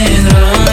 and run.